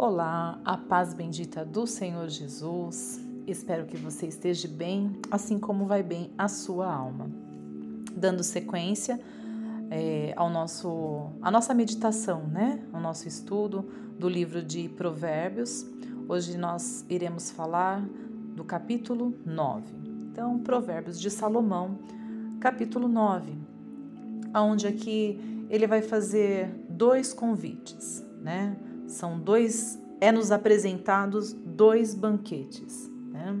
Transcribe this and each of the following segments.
Olá, a paz bendita do Senhor Jesus. Espero que você esteja bem, assim como vai bem a sua alma. Dando sequência é, ao nosso, a nossa meditação, né? O nosso estudo do livro de Provérbios. Hoje nós iremos falar do capítulo 9. Então, Provérbios de Salomão, capítulo 9, onde aqui ele vai fazer dois convites, né? São dois, é nos apresentados dois banquetes. Né?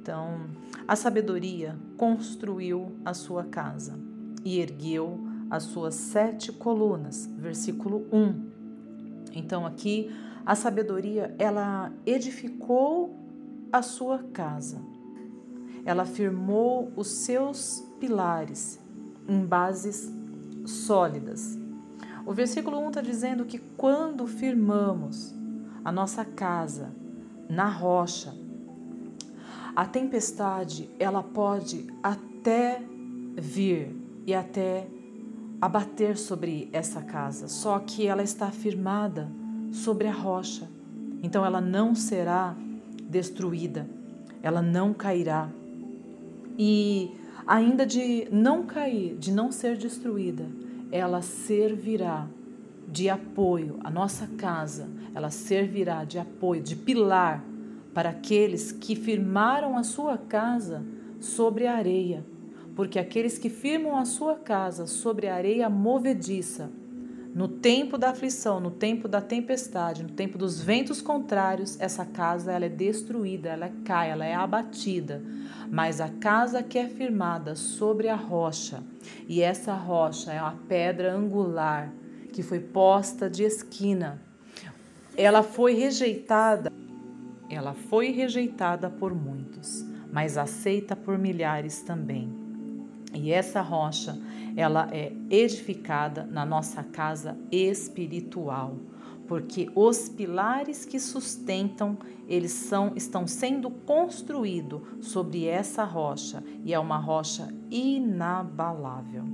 Então, a sabedoria construiu a sua casa e ergueu as suas sete colunas. Versículo 1. Então, aqui, a sabedoria, ela edificou a sua casa. Ela firmou os seus pilares em bases sólidas. O versículo 1 está dizendo que quando firmamos a nossa casa na rocha, a tempestade ela pode até vir e até abater sobre essa casa, só que ela está firmada sobre a rocha. Então ela não será destruída, ela não cairá. E ainda de não cair, de não ser destruída, ela servirá de apoio, a nossa casa, ela servirá de apoio, de pilar para aqueles que firmaram a sua casa sobre a areia, porque aqueles que firmam a sua casa sobre a areia movediça, no tempo da aflição, no tempo da tempestade, no tempo dos ventos contrários, essa casa ela é destruída, ela cai, ela é abatida. Mas a casa que é firmada sobre a rocha, e essa rocha é uma pedra angular que foi posta de esquina, ela foi rejeitada, ela foi rejeitada por muitos, mas aceita por milhares também. E essa rocha, ela é edificada na nossa casa espiritual, porque os pilares que sustentam, eles são estão sendo construídos sobre essa rocha, e é uma rocha inabalável.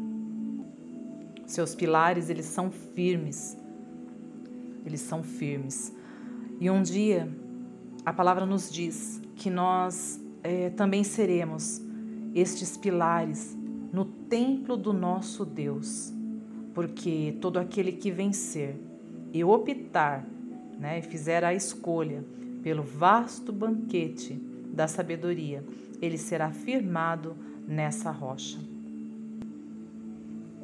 Seus pilares, eles são firmes. Eles são firmes. E um dia, a palavra nos diz que nós é, também seremos estes pilares templo do nosso Deus, porque todo aquele que vencer e optar, né, fizer a escolha pelo vasto banquete da sabedoria, ele será firmado nessa rocha.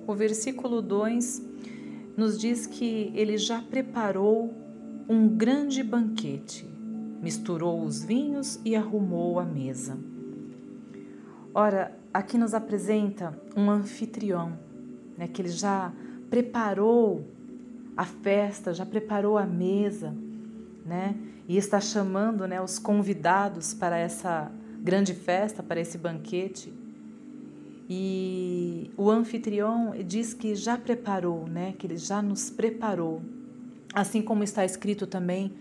O versículo 2 nos diz que ele já preparou um grande banquete, misturou os vinhos e arrumou a mesa. Ora, aqui nos apresenta um anfitrião, né, que ele já preparou a festa, já preparou a mesa, né, e está chamando né, os convidados para essa grande festa, para esse banquete. E o anfitrião diz que já preparou, né, que ele já nos preparou, assim como está escrito também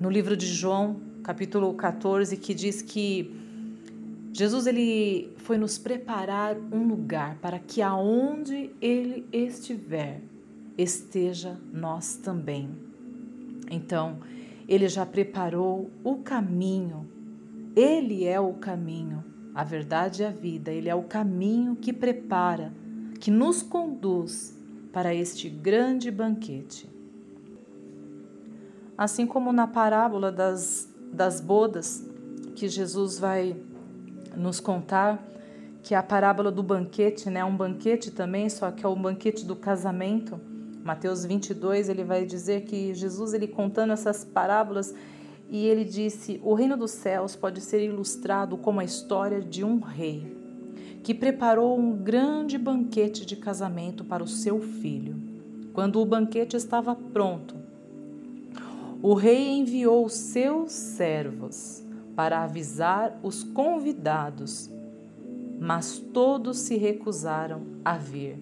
no livro de João, capítulo 14, que diz que Jesus ele foi nos preparar um lugar para que aonde ele estiver esteja nós também. Então, ele já preparou o caminho. Ele é o caminho, a verdade e a vida. Ele é o caminho que prepara, que nos conduz para este grande banquete. Assim como na parábola das, das bodas, que Jesus vai nos contar que a parábola do banquete, né, um banquete também, só que é o banquete do casamento. Mateus 22, ele vai dizer que Jesus ele contando essas parábolas e ele disse: "O reino dos céus pode ser ilustrado como a história de um rei que preparou um grande banquete de casamento para o seu filho. Quando o banquete estava pronto, o rei enviou seus servos para avisar os convidados, mas todos se recusaram a vir.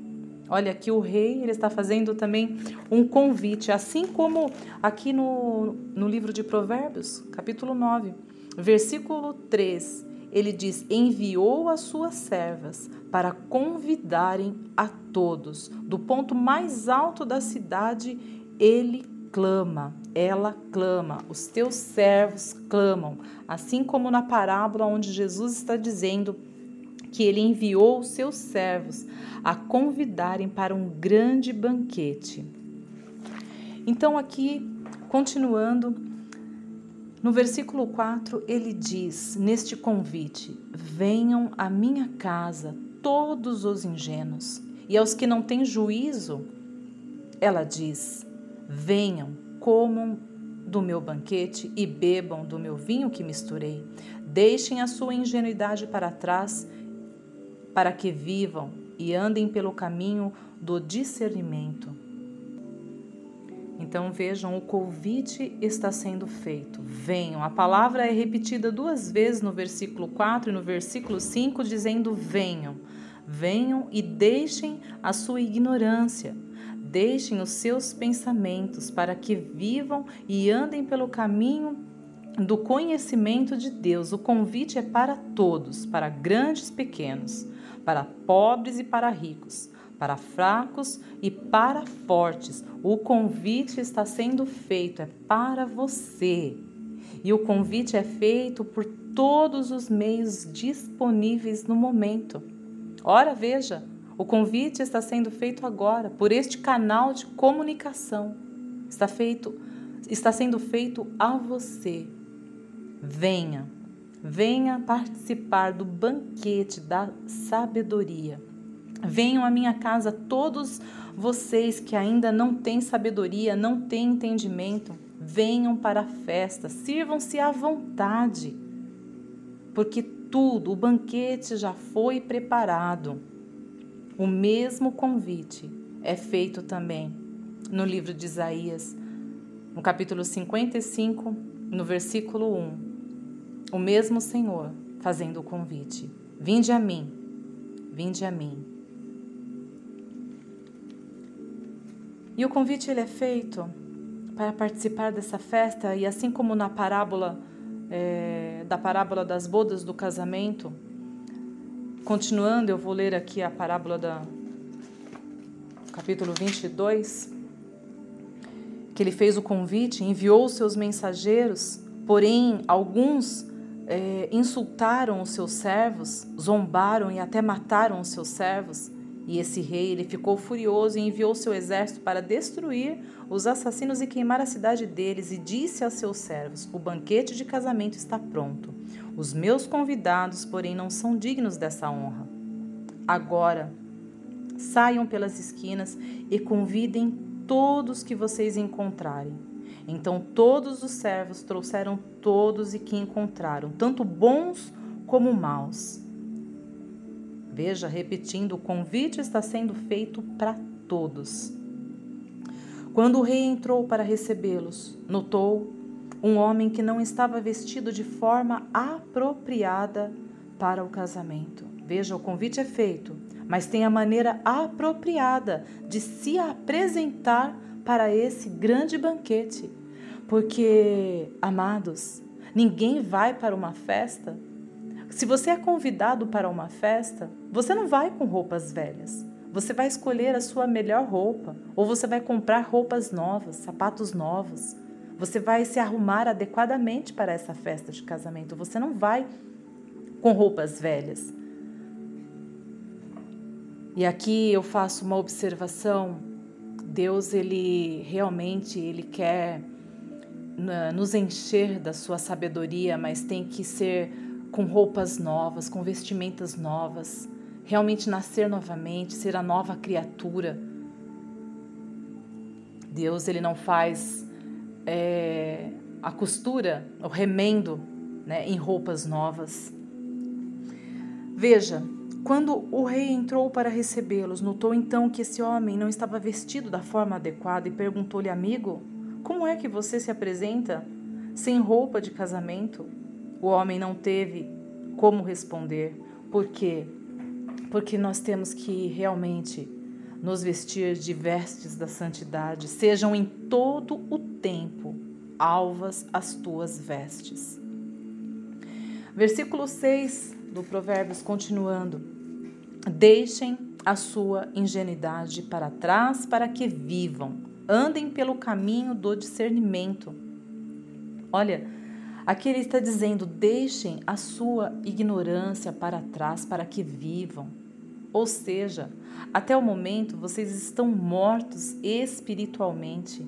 Olha, aqui o rei ele está fazendo também um convite, assim como aqui no, no livro de Provérbios, capítulo 9, versículo 3, ele diz: Enviou as suas servas para convidarem a todos. Do ponto mais alto da cidade, ele clama, ela clama, os teus servos clamam, assim como na parábola onde Jesus está dizendo que ele enviou os seus servos a convidarem para um grande banquete. Então, aqui, continuando, no versículo 4, ele diz neste convite: Venham à minha casa todos os ingênuos, e aos que não têm juízo, ela diz: Venham, comam do meu banquete e bebam do meu vinho que misturei. Deixem a sua ingenuidade para trás, para que vivam e andem pelo caminho do discernimento. Então vejam, o convite está sendo feito. Venham. A palavra é repetida duas vezes no versículo 4 e no versículo 5, dizendo: venham. Venham e deixem a sua ignorância. Deixem os seus pensamentos para que vivam e andem pelo caminho do conhecimento de Deus. O convite é para todos, para grandes e pequenos, para pobres e para ricos, para fracos e para fortes. O convite está sendo feito, é para você. E o convite é feito por todos os meios disponíveis no momento. Ora, veja, o convite está sendo feito agora por este canal de comunicação. Está feito, está sendo feito a você. Venha, venha participar do banquete da sabedoria. Venham à minha casa todos vocês que ainda não têm sabedoria, não têm entendimento. Venham para a festa, sirvam-se à vontade, porque tudo, o banquete já foi preparado. O mesmo convite é feito também no livro de Isaías, no capítulo 55, no versículo 1. O mesmo Senhor fazendo o convite: Vinde a mim, vinde a mim. E o convite ele é feito para participar dessa festa e assim como na parábola é, da parábola das bodas do casamento, Continuando, eu vou ler aqui a parábola da capítulo 22, que ele fez o convite, enviou seus mensageiros, porém alguns é, insultaram os seus servos, zombaram e até mataram os seus servos. E esse rei ele ficou furioso e enviou seu exército para destruir os assassinos e queimar a cidade deles, e disse a seus servos: O banquete de casamento está pronto. Os meus convidados, porém, não são dignos dessa honra. Agora, saiam pelas esquinas e convidem todos que vocês encontrarem. Então todos os servos trouxeram todos e que encontraram, tanto bons como maus. Veja, repetindo, o convite está sendo feito para todos. Quando o rei entrou para recebê-los, notou um homem que não estava vestido de forma apropriada para o casamento. Veja, o convite é feito, mas tem a maneira apropriada de se apresentar para esse grande banquete. Porque, amados, ninguém vai para uma festa. Se você é convidado para uma festa, você não vai com roupas velhas. Você vai escolher a sua melhor roupa, ou você vai comprar roupas novas, sapatos novos. Você vai se arrumar adequadamente para essa festa de casamento. Você não vai com roupas velhas. E aqui eu faço uma observação. Deus, ele realmente ele quer nos encher da sua sabedoria, mas tem que ser com roupas novas, com vestimentas novas, realmente nascer novamente, ser a nova criatura. Deus, ele não faz é, a costura, o remendo né, em roupas novas. Veja, quando o rei entrou para recebê-los, notou então que esse homem não estava vestido da forma adequada e perguntou-lhe, amigo, como é que você se apresenta sem roupa de casamento? O homem não teve como responder. Por quê? Porque nós temos que realmente nos vestir de vestes da santidade, sejam em todo o tempo alvas as tuas vestes. Versículo 6 do Provérbios, continuando: Deixem a sua ingenuidade para trás para que vivam. andem pelo caminho do discernimento. Olha, aqui ele está dizendo: deixem a sua ignorância para trás para que vivam. Ou seja, até o momento vocês estão mortos espiritualmente.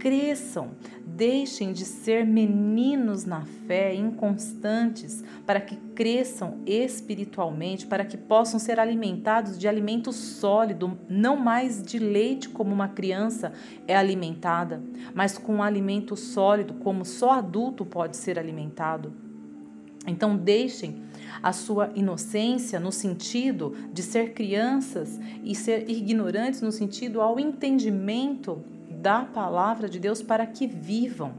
Cresçam, deixem de ser meninos na fé, inconstantes, para que cresçam espiritualmente, para que possam ser alimentados de alimento sólido, não mais de leite como uma criança é alimentada, mas com alimento sólido como só adulto pode ser alimentado. Então deixem a sua inocência no sentido de ser crianças e ser ignorantes no sentido ao entendimento da palavra de Deus para que vivam.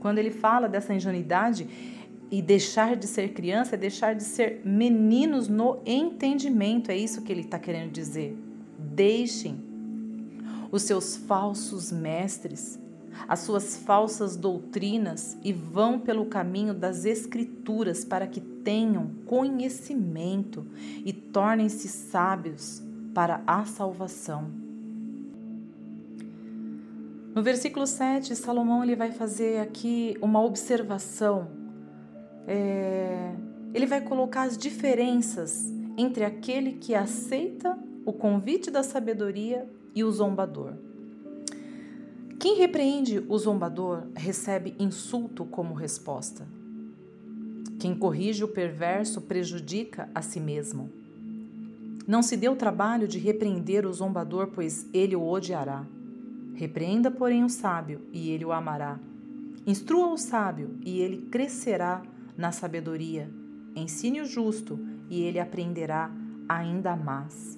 Quando ele fala dessa ingenuidade e deixar de ser criança, é deixar de ser meninos no entendimento, é isso que ele está querendo dizer. Deixem os seus falsos mestres, as suas falsas doutrinas e vão pelo caminho das Escrituras para que tenham conhecimento e tornem-se sábios para a salvação. No versículo 7, Salomão ele vai fazer aqui uma observação. É, ele vai colocar as diferenças entre aquele que aceita o convite da sabedoria e o zombador. Quem repreende o zombador recebe insulto como resposta. Quem corrige o perverso prejudica a si mesmo. Não se dê o trabalho de repreender o zombador, pois ele o odiará. Repreenda, porém, o sábio, e ele o amará. Instrua o sábio, e ele crescerá na sabedoria. Ensine o justo, e ele aprenderá ainda mais.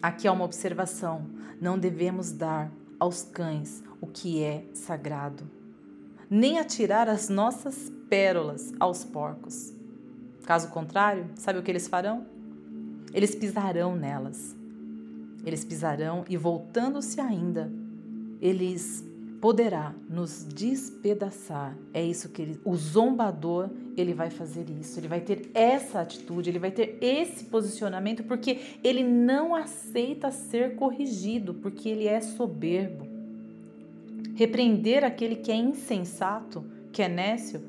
Aqui há uma observação: não devemos dar aos cães o que é sagrado, nem atirar as nossas pérolas aos porcos. Caso contrário, sabe o que eles farão? Eles pisarão nelas. Eles pisarão e, voltando-se ainda, eles poderá nos despedaçar. É isso que ele, o zombador, ele vai fazer isso. Ele vai ter essa atitude, ele vai ter esse posicionamento porque ele não aceita ser corrigido, porque ele é soberbo. Repreender aquele que é insensato, que é nécio,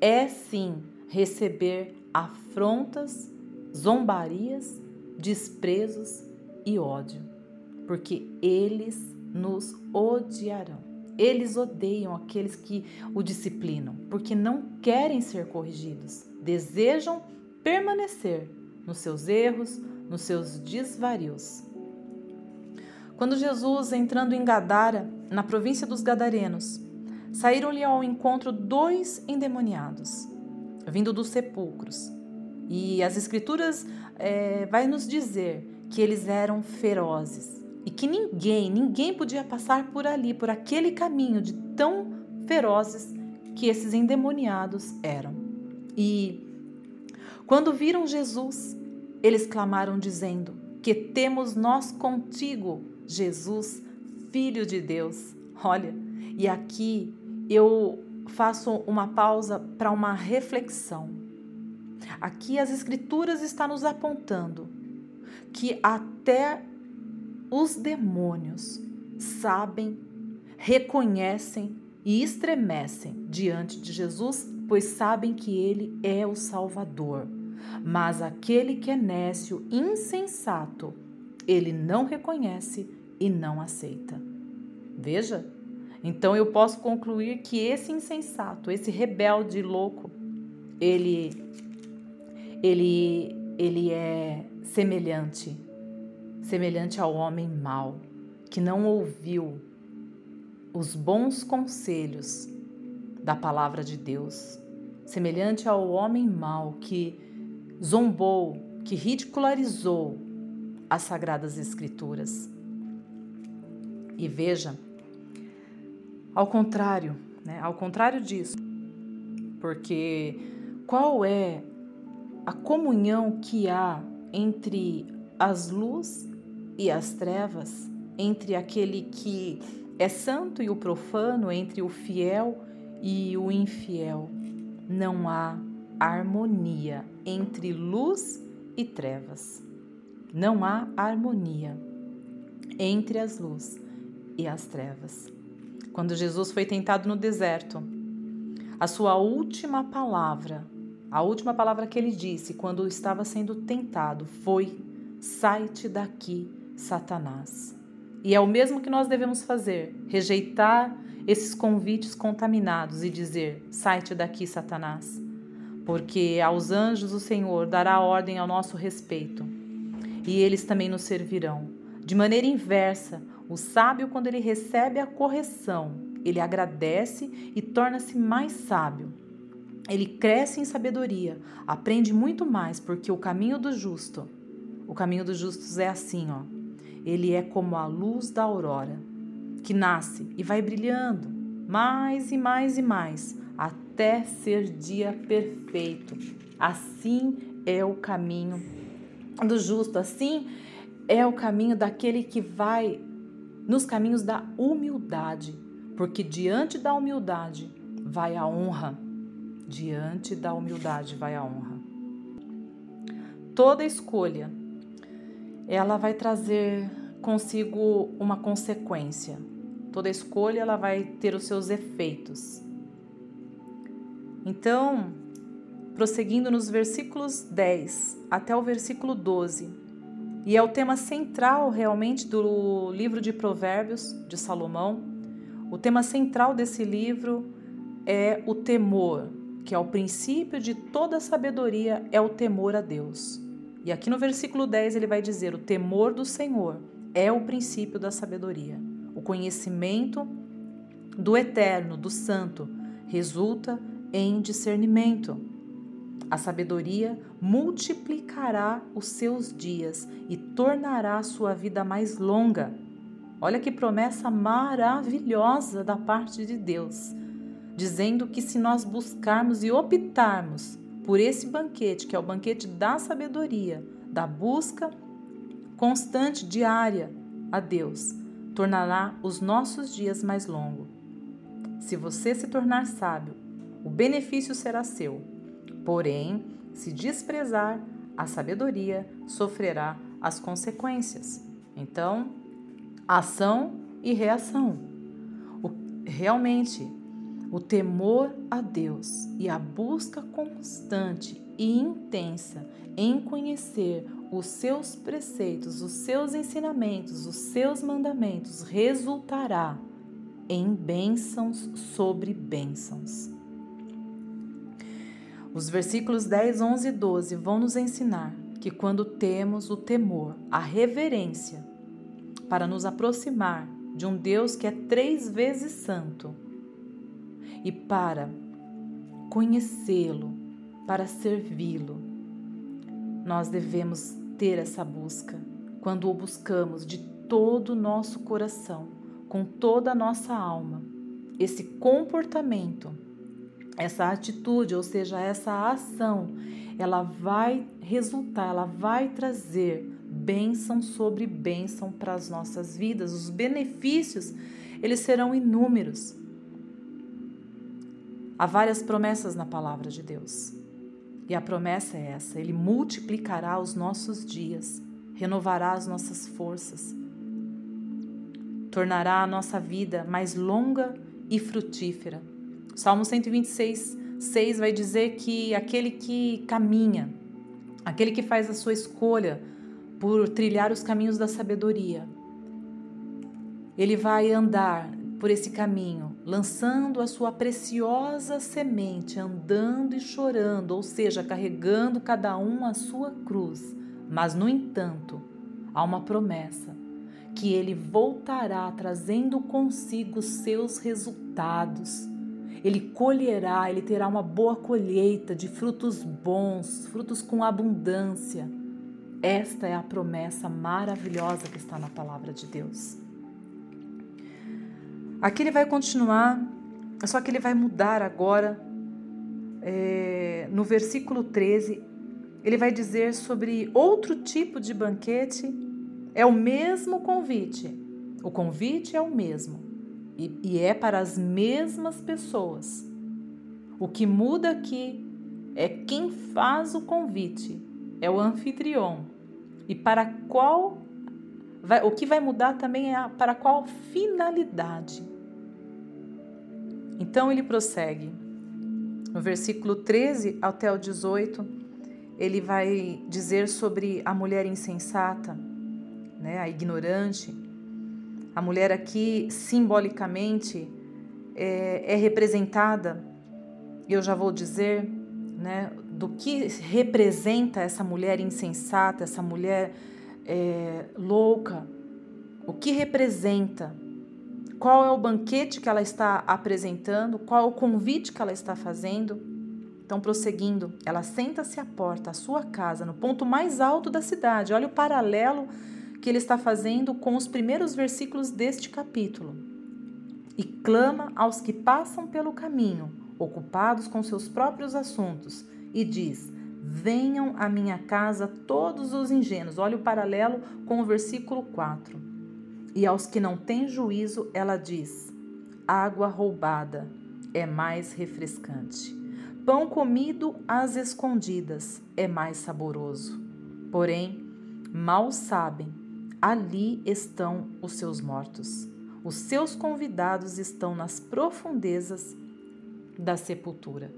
é sim receber afrontas, zombarias, desprezos e ódio, porque eles nos odiarão. Eles odeiam aqueles que o disciplinam, porque não querem ser corrigidos, desejam permanecer nos seus erros, nos seus desvarios. Quando Jesus, entrando em Gadara, na província dos Gadarenos, saíram-lhe ao encontro dois endemoniados, vindo dos sepulcros. E as Escrituras é, vai nos dizer que eles eram ferozes e que ninguém, ninguém podia passar por ali, por aquele caminho de tão ferozes que esses endemoniados eram. E quando viram Jesus, eles clamaram dizendo: Que temos nós contigo, Jesus, filho de Deus. Olha, e aqui eu faço uma pausa para uma reflexão. Aqui as escrituras estão nos apontando que até os demônios sabem, reconhecem e estremecem diante de Jesus, pois sabem que ele é o Salvador. Mas aquele que é nécio, insensato, ele não reconhece e não aceita. Veja, então eu posso concluir que esse insensato, esse rebelde louco, ele ele ele é semelhante, semelhante ao homem mau, que não ouviu os bons conselhos da palavra de Deus, semelhante ao homem mau que zombou, que ridicularizou as sagradas escrituras. E veja, ao contrário, né, ao contrário disso, porque qual é a comunhão que há entre as luz e as trevas, entre aquele que é santo e o profano, entre o fiel e o infiel. Não há harmonia entre luz e trevas. Não há harmonia. entre as luzes e as trevas. Quando Jesus foi tentado no deserto, a sua última palavra, a última palavra que ele disse quando estava sendo tentado foi: Sai-te daqui, Satanás. E é o mesmo que nós devemos fazer: rejeitar esses convites contaminados e dizer: Sai-te daqui, Satanás. Porque aos anjos o Senhor dará ordem ao nosso respeito, e eles também nos servirão. De maneira inversa, o sábio, quando ele recebe a correção, ele agradece e torna-se mais sábio. Ele cresce em sabedoria, aprende muito mais, porque o caminho do justo, o caminho dos justos é assim, ó. Ele é como a luz da aurora, que nasce e vai brilhando mais e mais e mais, até ser dia perfeito. Assim é o caminho do justo, assim é o caminho daquele que vai nos caminhos da humildade, porque diante da humildade vai a honra. Diante da humildade vai a honra. Toda escolha ela vai trazer consigo uma consequência. Toda escolha ela vai ter os seus efeitos. Então, prosseguindo nos versículos 10 até o versículo 12, e é o tema central realmente do livro de Provérbios de Salomão. O tema central desse livro é o temor, que é o princípio de toda sabedoria, é o temor a Deus. E aqui no versículo 10 ele vai dizer: o temor do Senhor é o princípio da sabedoria. O conhecimento do eterno, do santo, resulta em discernimento. A sabedoria multiplicará os seus dias e tornará a sua vida mais longa. Olha que promessa maravilhosa da parte de Deus, dizendo que se nós buscarmos e optarmos por esse banquete, que é o banquete da sabedoria, da busca constante, diária a Deus, tornará os nossos dias mais longos. Se você se tornar sábio, o benefício será seu Porém, se desprezar a sabedoria, sofrerá as consequências. Então, ação e reação. O, realmente, o temor a Deus e a busca constante e intensa em conhecer os seus preceitos, os seus ensinamentos, os seus mandamentos resultará em bênçãos sobre bênçãos. Os versículos 10, 11 e 12 vão nos ensinar que quando temos o temor, a reverência, para nos aproximar de um Deus que é três vezes santo e para conhecê-lo, para servi-lo, nós devemos ter essa busca quando o buscamos de todo o nosso coração, com toda a nossa alma. Esse comportamento essa atitude, ou seja, essa ação, ela vai resultar, ela vai trazer bênção sobre bênção para as nossas vidas. Os benefícios, eles serão inúmeros. Há várias promessas na palavra de Deus. E a promessa é essa: Ele multiplicará os nossos dias, renovará as nossas forças, tornará a nossa vida mais longa e frutífera Salmo 126, 6 vai dizer que aquele que caminha, aquele que faz a sua escolha por trilhar os caminhos da sabedoria, ele vai andar por esse caminho, lançando a sua preciosa semente, andando e chorando, ou seja, carregando cada um a sua cruz. Mas, no entanto, há uma promessa que ele voltará trazendo consigo seus resultados ele colherá, ele terá uma boa colheita de frutos bons, frutos com abundância. Esta é a promessa maravilhosa que está na palavra de Deus. Aqui ele vai continuar, só que ele vai mudar agora. É, no versículo 13, ele vai dizer sobre outro tipo de banquete. É o mesmo convite. O convite é o mesmo, e, e é para as mesmas pessoas. O que muda aqui é quem faz o convite, é o anfitrião. E para qual vai, o que vai mudar também é a, para qual finalidade. Então ele prossegue. No versículo 13 até o 18, ele vai dizer sobre a mulher insensata, né, a ignorante. A mulher aqui, simbolicamente, é, é representada, eu já vou dizer, né, do que representa essa mulher insensata, essa mulher é, louca, o que representa, qual é o banquete que ela está apresentando, qual é o convite que ela está fazendo. Então, prosseguindo, ela senta-se à porta, à sua casa, no ponto mais alto da cidade. Olha o paralelo que ele está fazendo com os primeiros versículos deste capítulo. E clama aos que passam pelo caminho, ocupados com seus próprios assuntos, e diz: Venham à minha casa todos os ingênuos. Olha o paralelo com o versículo 4. E aos que não têm juízo, ela diz: Água roubada é mais refrescante. Pão comido às escondidas é mais saboroso. Porém, mal sabem, ali estão os seus mortos. Os seus convidados estão nas profundezas da sepultura.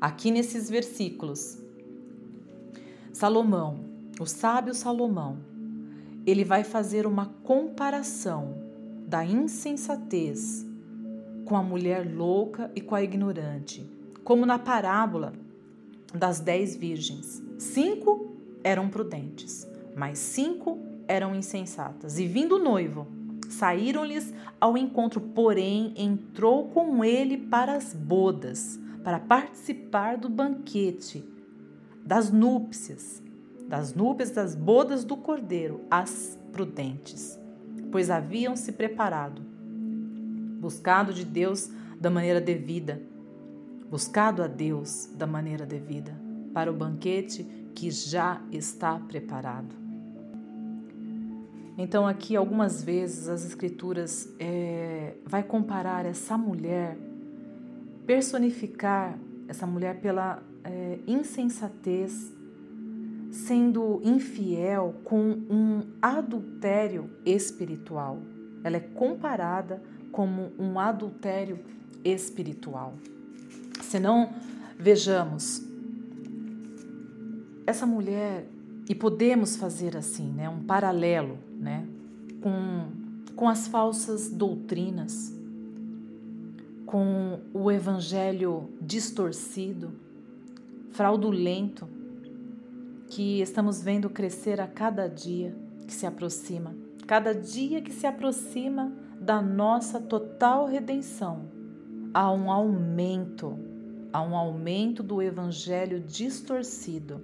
Aqui nesses versículos, Salomão, o sábio Salomão, ele vai fazer uma comparação da insensatez com a mulher louca e com a ignorante, como na parábola das dez virgens. Cinco eram prudentes, mas cinco eram insensatas. E vindo o noivo, saíram-lhes ao encontro, porém entrou com ele para as bodas, para participar do banquete das núpcias, das núpcias das bodas do cordeiro, as prudentes, pois haviam se preparado, buscado de Deus da maneira devida, buscado a Deus da maneira devida, para o banquete que já está preparado. Então aqui algumas vezes as escrituras é, vai comparar essa mulher, personificar essa mulher pela é, insensatez, sendo infiel com um adultério espiritual. Ela é comparada como um adultério espiritual. Se não, vejamos, essa mulher, e podemos fazer assim, né, um paralelo né, com, com as falsas doutrinas, com o evangelho distorcido, fraudulento que estamos vendo crescer a cada dia que se aproxima, cada dia que se aproxima da nossa total redenção, há um aumento, há um aumento do evangelho distorcido.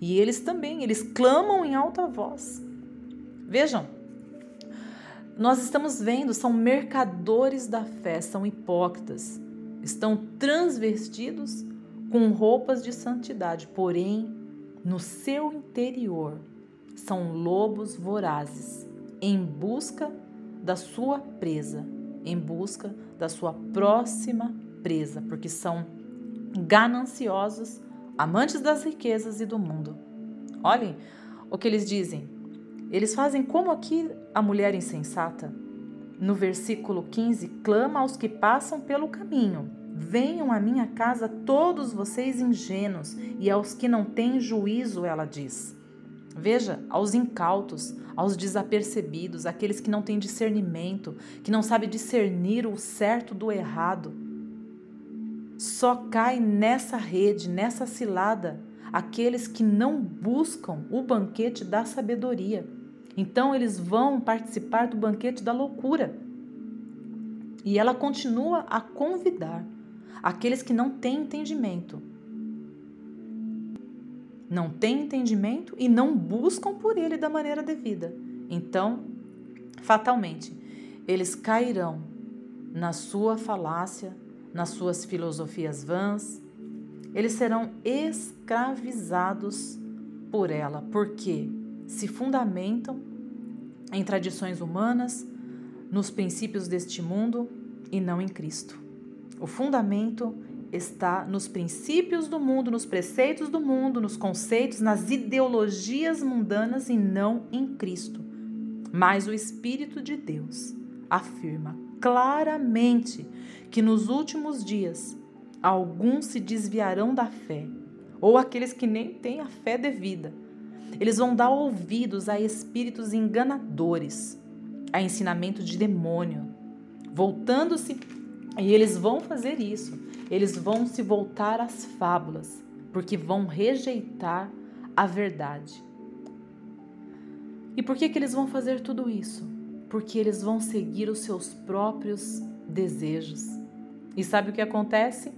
E eles também, eles clamam em alta voz. Vejam, nós estamos vendo, são mercadores da fé, são hipócritas, estão transvestidos com roupas de santidade, porém, no seu interior são lobos vorazes, em busca da sua presa, em busca da sua próxima presa, porque são gananciosos, amantes das riquezas e do mundo. Olhem o que eles dizem. Eles fazem como aqui a mulher insensata. No versículo 15, clama aos que passam pelo caminho Venham à minha casa todos vocês ingênuos e aos que não têm juízo, ela diz. Veja, aos incautos, aos desapercebidos, aqueles que não têm discernimento, que não sabem discernir o certo do errado. Só cai nessa rede, nessa cilada, aqueles que não buscam o banquete da sabedoria. Então eles vão participar do banquete da loucura. E ela continua a convidar aqueles que não têm entendimento. Não têm entendimento e não buscam por ele da maneira devida. Então, fatalmente, eles cairão na sua falácia, nas suas filosofias vãs, eles serão escravizados por ela, porque se fundamentam em tradições humanas, nos princípios deste mundo e não em Cristo. O fundamento está nos princípios do mundo, nos preceitos do mundo, nos conceitos, nas ideologias mundanas e não em Cristo. Mas o Espírito de Deus afirma claramente que nos últimos dias alguns se desviarão da fé, ou aqueles que nem têm a fé devida. Eles vão dar ouvidos a espíritos enganadores, a ensinamento de demônio, voltando-se, e eles vão fazer isso. Eles vão se voltar às fábulas, porque vão rejeitar a verdade. E por que, que eles vão fazer tudo isso? Porque eles vão seguir os seus próprios desejos. E sabe o que acontece?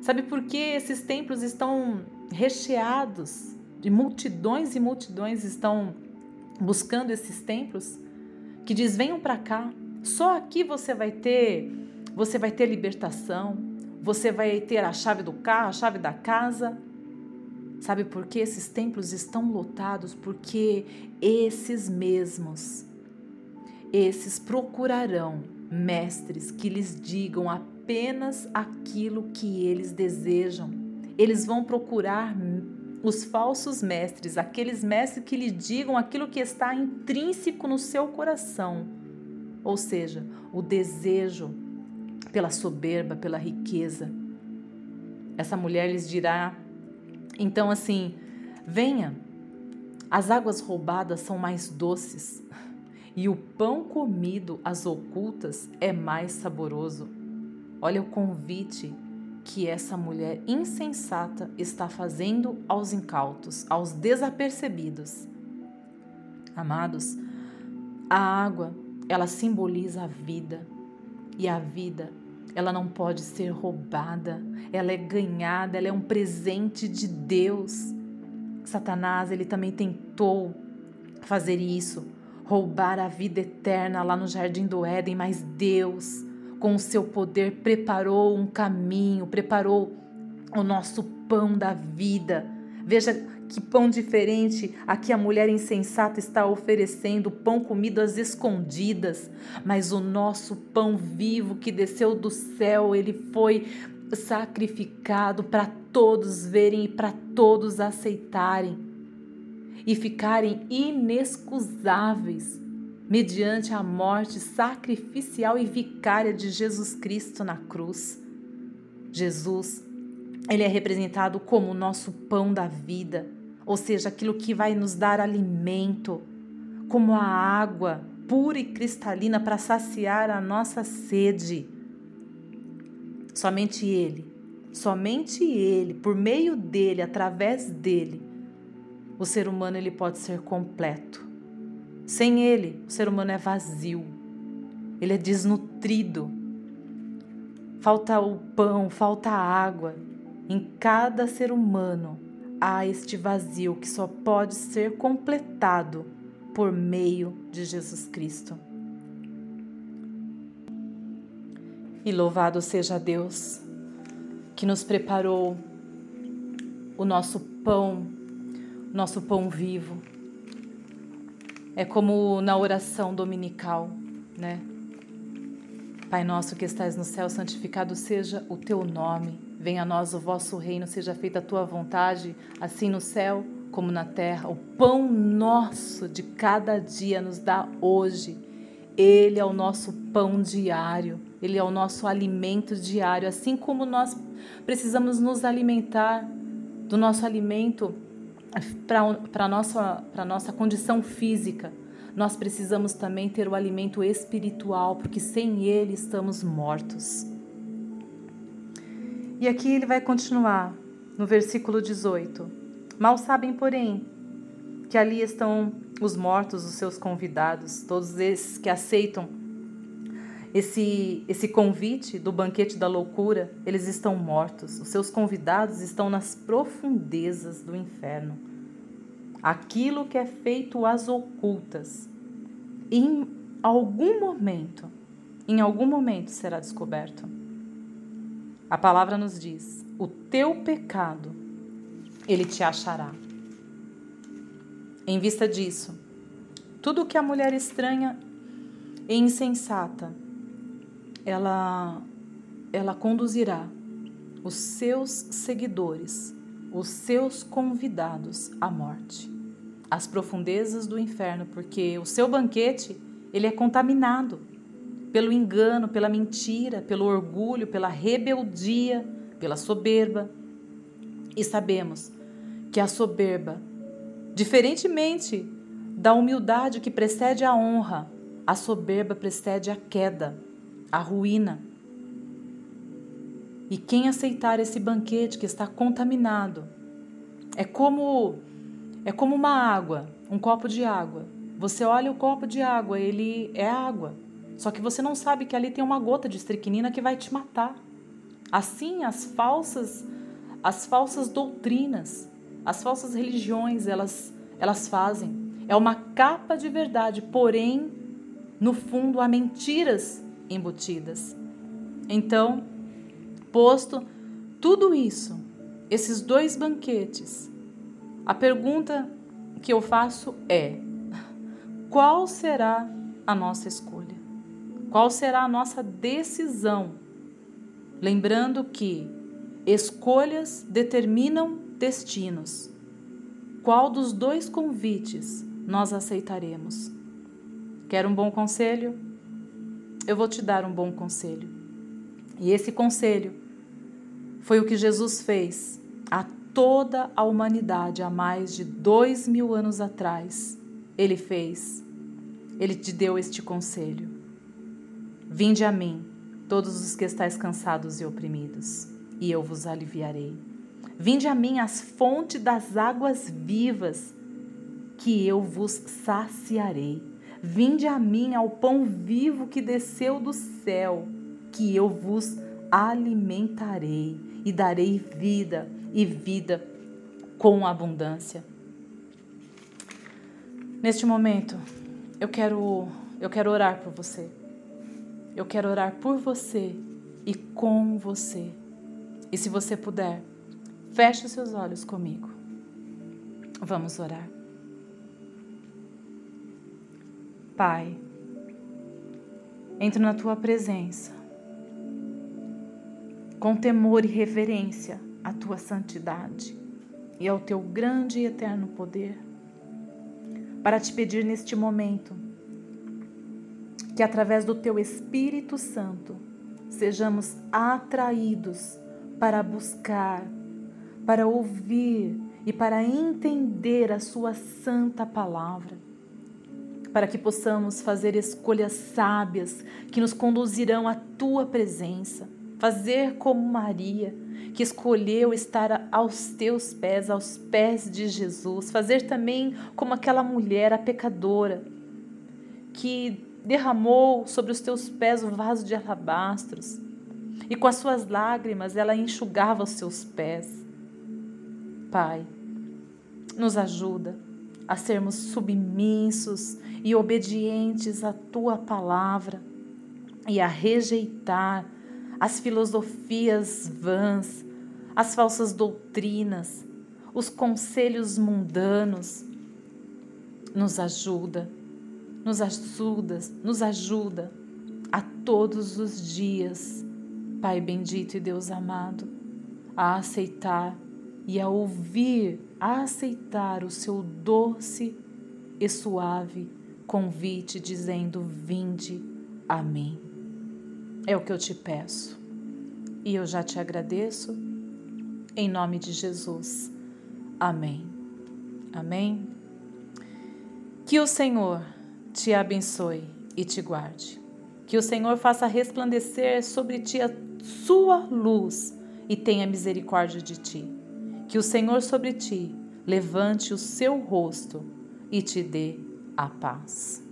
Sabe por que esses templos estão recheados de multidões e multidões estão buscando esses templos? Que diz: venham para cá, só aqui você vai ter, você vai ter libertação, você vai ter a chave do carro, a chave da casa. Sabe por que esses templos estão lotados? Porque esses mesmos, esses procurarão mestres que lhes digam apenas aquilo que eles desejam. Eles vão procurar os falsos mestres, aqueles mestres que lhe digam aquilo que está intrínseco no seu coração, ou seja, o desejo pela soberba, pela riqueza. Essa mulher lhes dirá: então, assim, venha, as águas roubadas são mais doces e o pão comido às ocultas é mais saboroso. Olha o convite que essa mulher insensata está fazendo aos incautos, aos desapercebidos. Amados, a água, ela simboliza a vida, e a vida, ela não pode ser roubada, ela é ganhada, ela é um presente de Deus. Satanás, ele também tentou fazer isso, roubar a vida eterna lá no jardim do Éden, mas Deus, com o seu poder, preparou um caminho, preparou o nosso pão da vida. Veja que pão diferente aqui a mulher insensata está oferecendo, pão comido às escondidas, mas o nosso pão vivo que desceu do céu, ele foi sacrificado para todos verem e para todos aceitarem e ficarem inexcusáveis mediante a morte sacrificial e vicária de Jesus Cristo na cruz. Jesus, ele é representado como o nosso pão da vida, ou seja, aquilo que vai nos dar alimento, como a água pura e cristalina para saciar a nossa sede. Somente Ele, somente Ele, por meio dele, através dele, o ser humano ele pode ser completo. Sem ele, o ser humano é vazio. Ele é desnutrido. Falta o pão, falta a água. Em cada ser humano há este vazio que só pode ser completado por meio de Jesus Cristo. E louvado seja Deus que nos preparou o nosso pão nosso pão vivo. É como na oração dominical, né? Pai nosso que estás no céu, santificado seja o teu nome. Venha a nós o vosso reino, seja feita a tua vontade, assim no céu como na terra. O pão nosso de cada dia nos dá hoje. Ele é o nosso pão diário, ele é o nosso alimento diário, assim como nós precisamos nos alimentar do nosso alimento para a nossa, nossa condição física, nós precisamos também ter o alimento espiritual, porque sem ele estamos mortos. E aqui ele vai continuar no versículo 18. Mal sabem, porém, que ali estão os mortos, os seus convidados, todos esses que aceitam esse, esse convite do banquete da loucura, eles estão mortos. Os seus convidados estão nas profundezas do inferno. Aquilo que é feito às ocultas, em algum momento, em algum momento será descoberto. A palavra nos diz: o teu pecado, ele te achará. Em vista disso, tudo que a mulher estranha e insensata ela, ela conduzirá os seus seguidores, os seus convidados à morte. às profundezas do inferno, porque o seu banquete, ele é contaminado pelo engano, pela mentira, pelo orgulho, pela rebeldia, pela soberba. E sabemos que a soberba, diferentemente da humildade que precede a honra, a soberba precede a queda, a ruína. E quem aceitar esse banquete que está contaminado é como é como uma água, um copo de água. Você olha o copo de água, ele é água. Só que você não sabe que ali tem uma gota de estricnina que vai te matar. Assim, as falsas as falsas doutrinas, as falsas religiões, elas elas fazem. É uma capa de verdade, porém, no fundo há mentiras embutidas. Então, posto tudo isso, esses dois banquetes, a pergunta que eu faço é: qual será a nossa escolha? Qual será a nossa decisão? Lembrando que escolhas determinam destinos. Qual dos dois convites nós aceitaremos? Quer um bom conselho? Eu vou te dar um bom conselho. E esse conselho foi o que Jesus fez a toda a humanidade há mais de dois mil anos atrás. Ele fez, ele te deu este conselho. Vinde a mim, todos os que estáis cansados e oprimidos, e eu vos aliviarei. Vinde a mim as fontes das águas vivas, que eu vos saciarei. Vinde a mim ao pão vivo que desceu do céu, que eu vos alimentarei e darei vida e vida com abundância. Neste momento, eu quero eu quero orar por você. Eu quero orar por você e com você. E se você puder, feche os seus olhos comigo. Vamos orar. Pai, entro na tua presença com temor e reverência à tua santidade e ao teu grande e eterno poder, para te pedir neste momento que através do teu Espírito Santo sejamos atraídos para buscar, para ouvir e para entender a Sua santa palavra, para que possamos fazer escolhas sábias que nos conduzirão à Tua presença, fazer como Maria, que escolheu estar aos Teus pés, aos pés de Jesus, fazer também como aquela mulher, a pecadora, que derramou sobre os teus pés o vaso de alabastros, e com as suas lágrimas ela enxugava os seus pés. Pai, nos ajuda a sermos submissos e obedientes à tua palavra e a rejeitar as filosofias vãs, as falsas doutrinas, os conselhos mundanos. Nos ajuda nos ajuda, nos ajuda a todos os dias, Pai bendito e Deus amado, a aceitar e a ouvir, a aceitar o seu doce e suave convite dizendo: Vinde a mim. É o que eu te peço. E eu já te agradeço. Em nome de Jesus. Amém. Amém. Que o Senhor te abençoe e te guarde. Que o Senhor faça resplandecer sobre ti a sua luz e tenha misericórdia de ti. Que o Senhor sobre ti levante o seu rosto e te dê a paz.